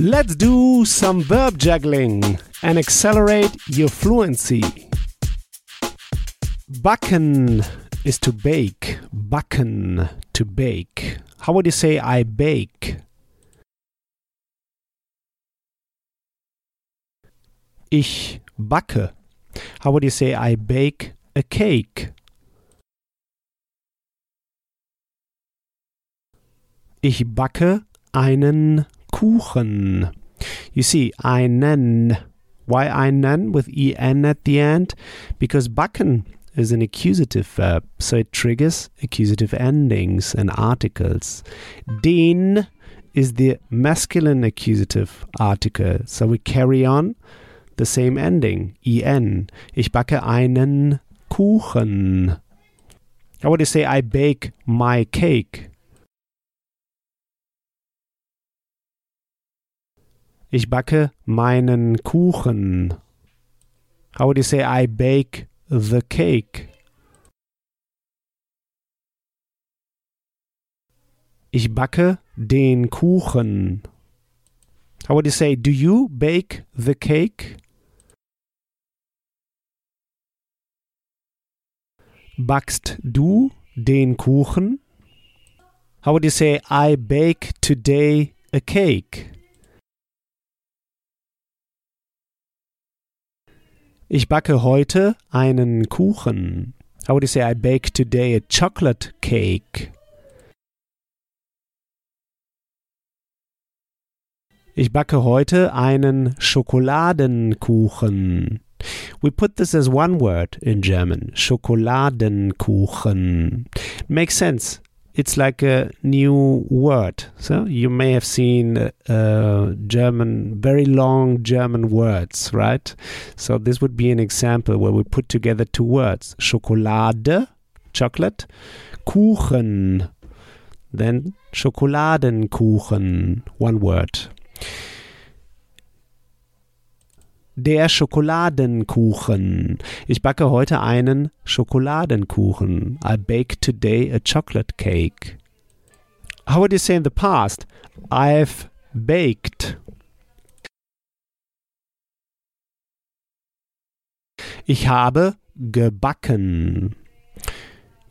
Let's do some verb juggling and accelerate your fluency. Backen is to bake. Backen, to bake. How would you say I bake? Ich backe. How would you say I bake a cake? Ich backe einen Kuchen. You see, einen. Why einen with en at the end? Because backen is an accusative verb, so it triggers accusative endings and articles. Den is the masculine accusative article, so we carry on the same ending, en. Ich backe einen Kuchen. How would you say I bake my cake? Ich backe meinen Kuchen. How would you say I bake the cake? Ich backe den Kuchen. How would you say do you bake the cake? Backst du den Kuchen? How would you say I bake today a cake? Ich backe heute einen Kuchen. How would you say I bake today a chocolate cake? Ich backe heute einen Schokoladenkuchen. We put this as one word in German. Schokoladenkuchen. Makes sense. It's like a new word. So you may have seen uh, German, very long German words, right? So this would be an example where we put together two words Schokolade, chocolate, Kuchen, then Schokoladenkuchen, one word. Der Schokoladenkuchen. Ich backe heute einen Schokoladenkuchen. I bake today a chocolate cake. How would you say in the past? I've baked. Ich habe gebacken.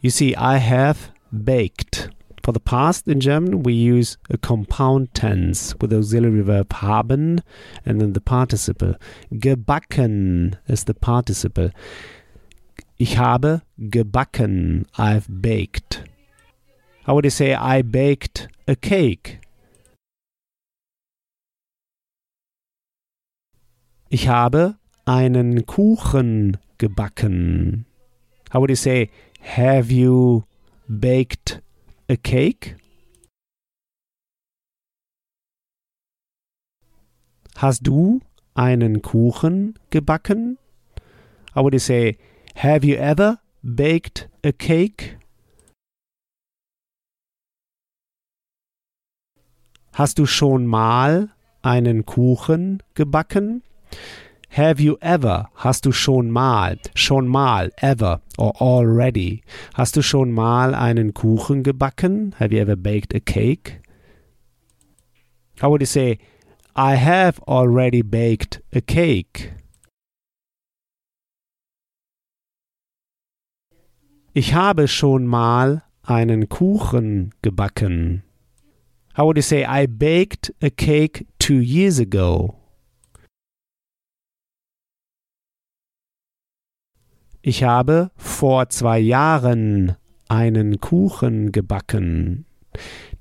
You see, I have baked. For the past in German, we use a compound tense with auxiliary verb haben and then the participle. Gebacken is the participle. Ich habe gebacken. I've baked. How would you say I baked a cake? Ich habe einen Kuchen gebacken. How would you say have you baked a cake? Hast du einen Kuchen gebacken? How would say, have you ever baked a cake? Hast du schon mal einen Kuchen gebacken? Have you ever? Hast du schon mal? Schon mal, ever or already. Hast du schon mal einen Kuchen gebacken? Have you ever baked a cake? How would you say, I have already baked a cake? Ich habe schon mal einen Kuchen gebacken. How would you say, I baked a cake two years ago? Ich habe vor zwei Jahren einen Kuchen gebacken.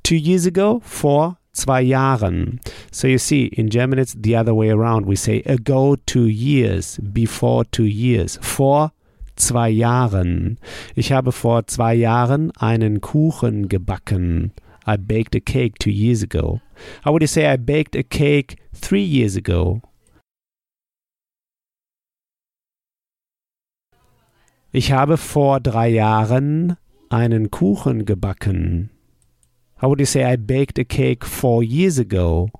Two years ago, vor zwei Jahren. So you see, in German it's the other way around. We say ago two years, before two years, vor zwei Jahren. Ich habe vor zwei Jahren einen Kuchen gebacken. I baked a cake two years ago. How would you say I baked a cake three years ago? Ich habe vor drei Jahren einen Kuchen gebacken. How would you say I baked a cake four years ago?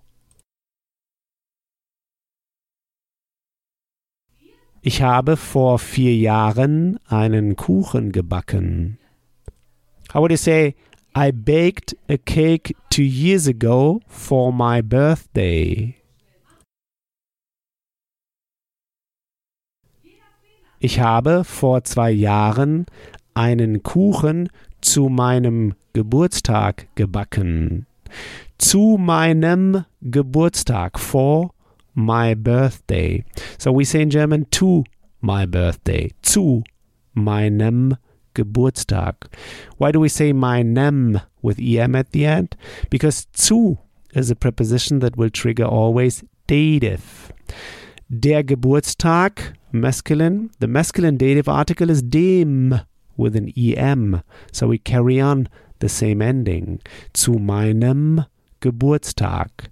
Ich habe vor vier Jahren einen Kuchen gebacken. How would you say I baked a cake two years ago for my birthday. Ich habe vor zwei Jahren einen Kuchen zu meinem Geburtstag gebacken. Zu meinem Geburtstag. For my birthday. So we say in German to my birthday. Zu meinem Geburtstag. Why do we say meinem with em at the end? Because zu is a preposition that will trigger always dative. Der Geburtstag, masculine. The masculine dative article is dem with an em. So we carry on the same ending. Zu meinem Geburtstag.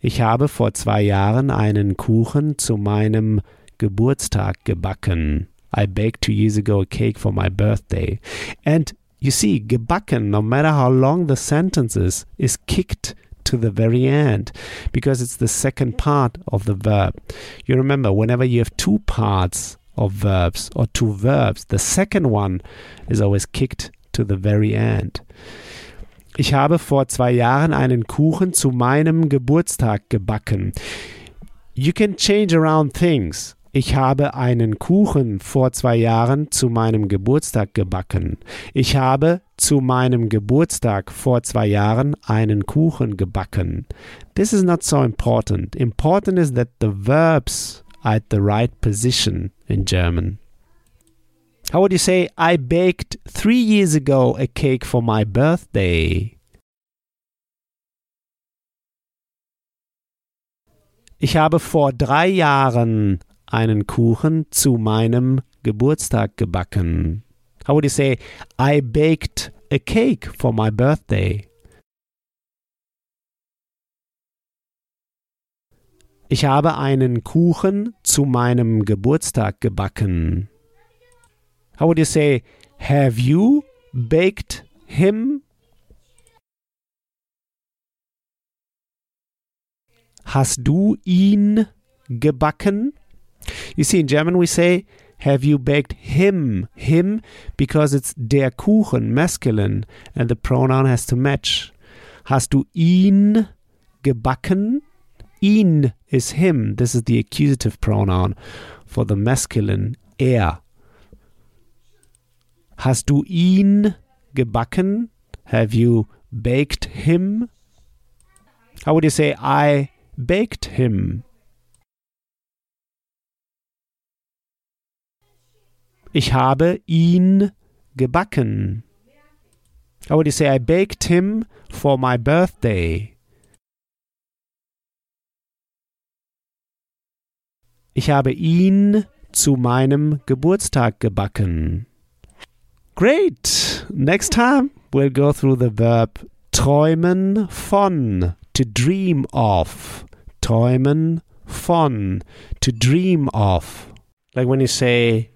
Ich habe vor zwei Jahren einen Kuchen zu meinem Geburtstag gebacken. I baked two years ago a cake for my birthday. And you see, gebacken, no matter how long the sentence is, is kicked to the very end because it's the second part of the verb. You remember, whenever you have two parts of verbs or two verbs, the second one is always kicked to the very end. Ich habe vor zwei Jahren einen Kuchen zu meinem Geburtstag gebacken. You can change around things. Ich habe einen Kuchen vor zwei Jahren zu meinem Geburtstag gebacken. Ich habe zu meinem Geburtstag vor zwei Jahren einen Kuchen gebacken. This is not so important. Important is that the verbs are at the right position in German. How would you say, I baked three years ago a cake for my birthday? Ich habe vor drei Jahren einen Kuchen zu meinem Geburtstag gebacken. How would you say, I baked a cake for my birthday? Ich habe einen Kuchen zu meinem Geburtstag gebacken. How would you say, have you baked him? Hast du ihn gebacken? You see, in German we say, have you baked him? Him because it's der Kuchen, masculine, and the pronoun has to match. Hast du ihn gebacken? Ihn is him. This is the accusative pronoun for the masculine, er. Hast du ihn gebacken? Have you baked him? How would you say, I baked him? Ich habe ihn gebacken. How would you say I baked him for my birthday? Ich habe ihn zu meinem Geburtstag gebacken. Great! Next time we'll go through the verb träumen von, to dream of. Träumen von, to dream of. Like when you say,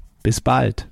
Bis bald.